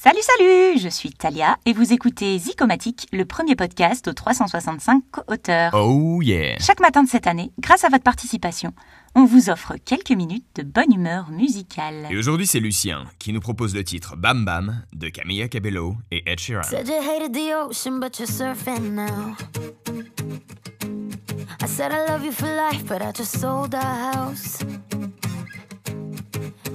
Salut, salut Je suis Talia et vous écoutez Zicomatique, le premier podcast aux 365 auteurs. Oh yeah Chaque matin de cette année, grâce à votre participation, on vous offre quelques minutes de bonne humeur musicale. Et aujourd'hui, c'est Lucien qui nous propose le titre Bam Bam de Camilla Cabello et Ed Sheeran.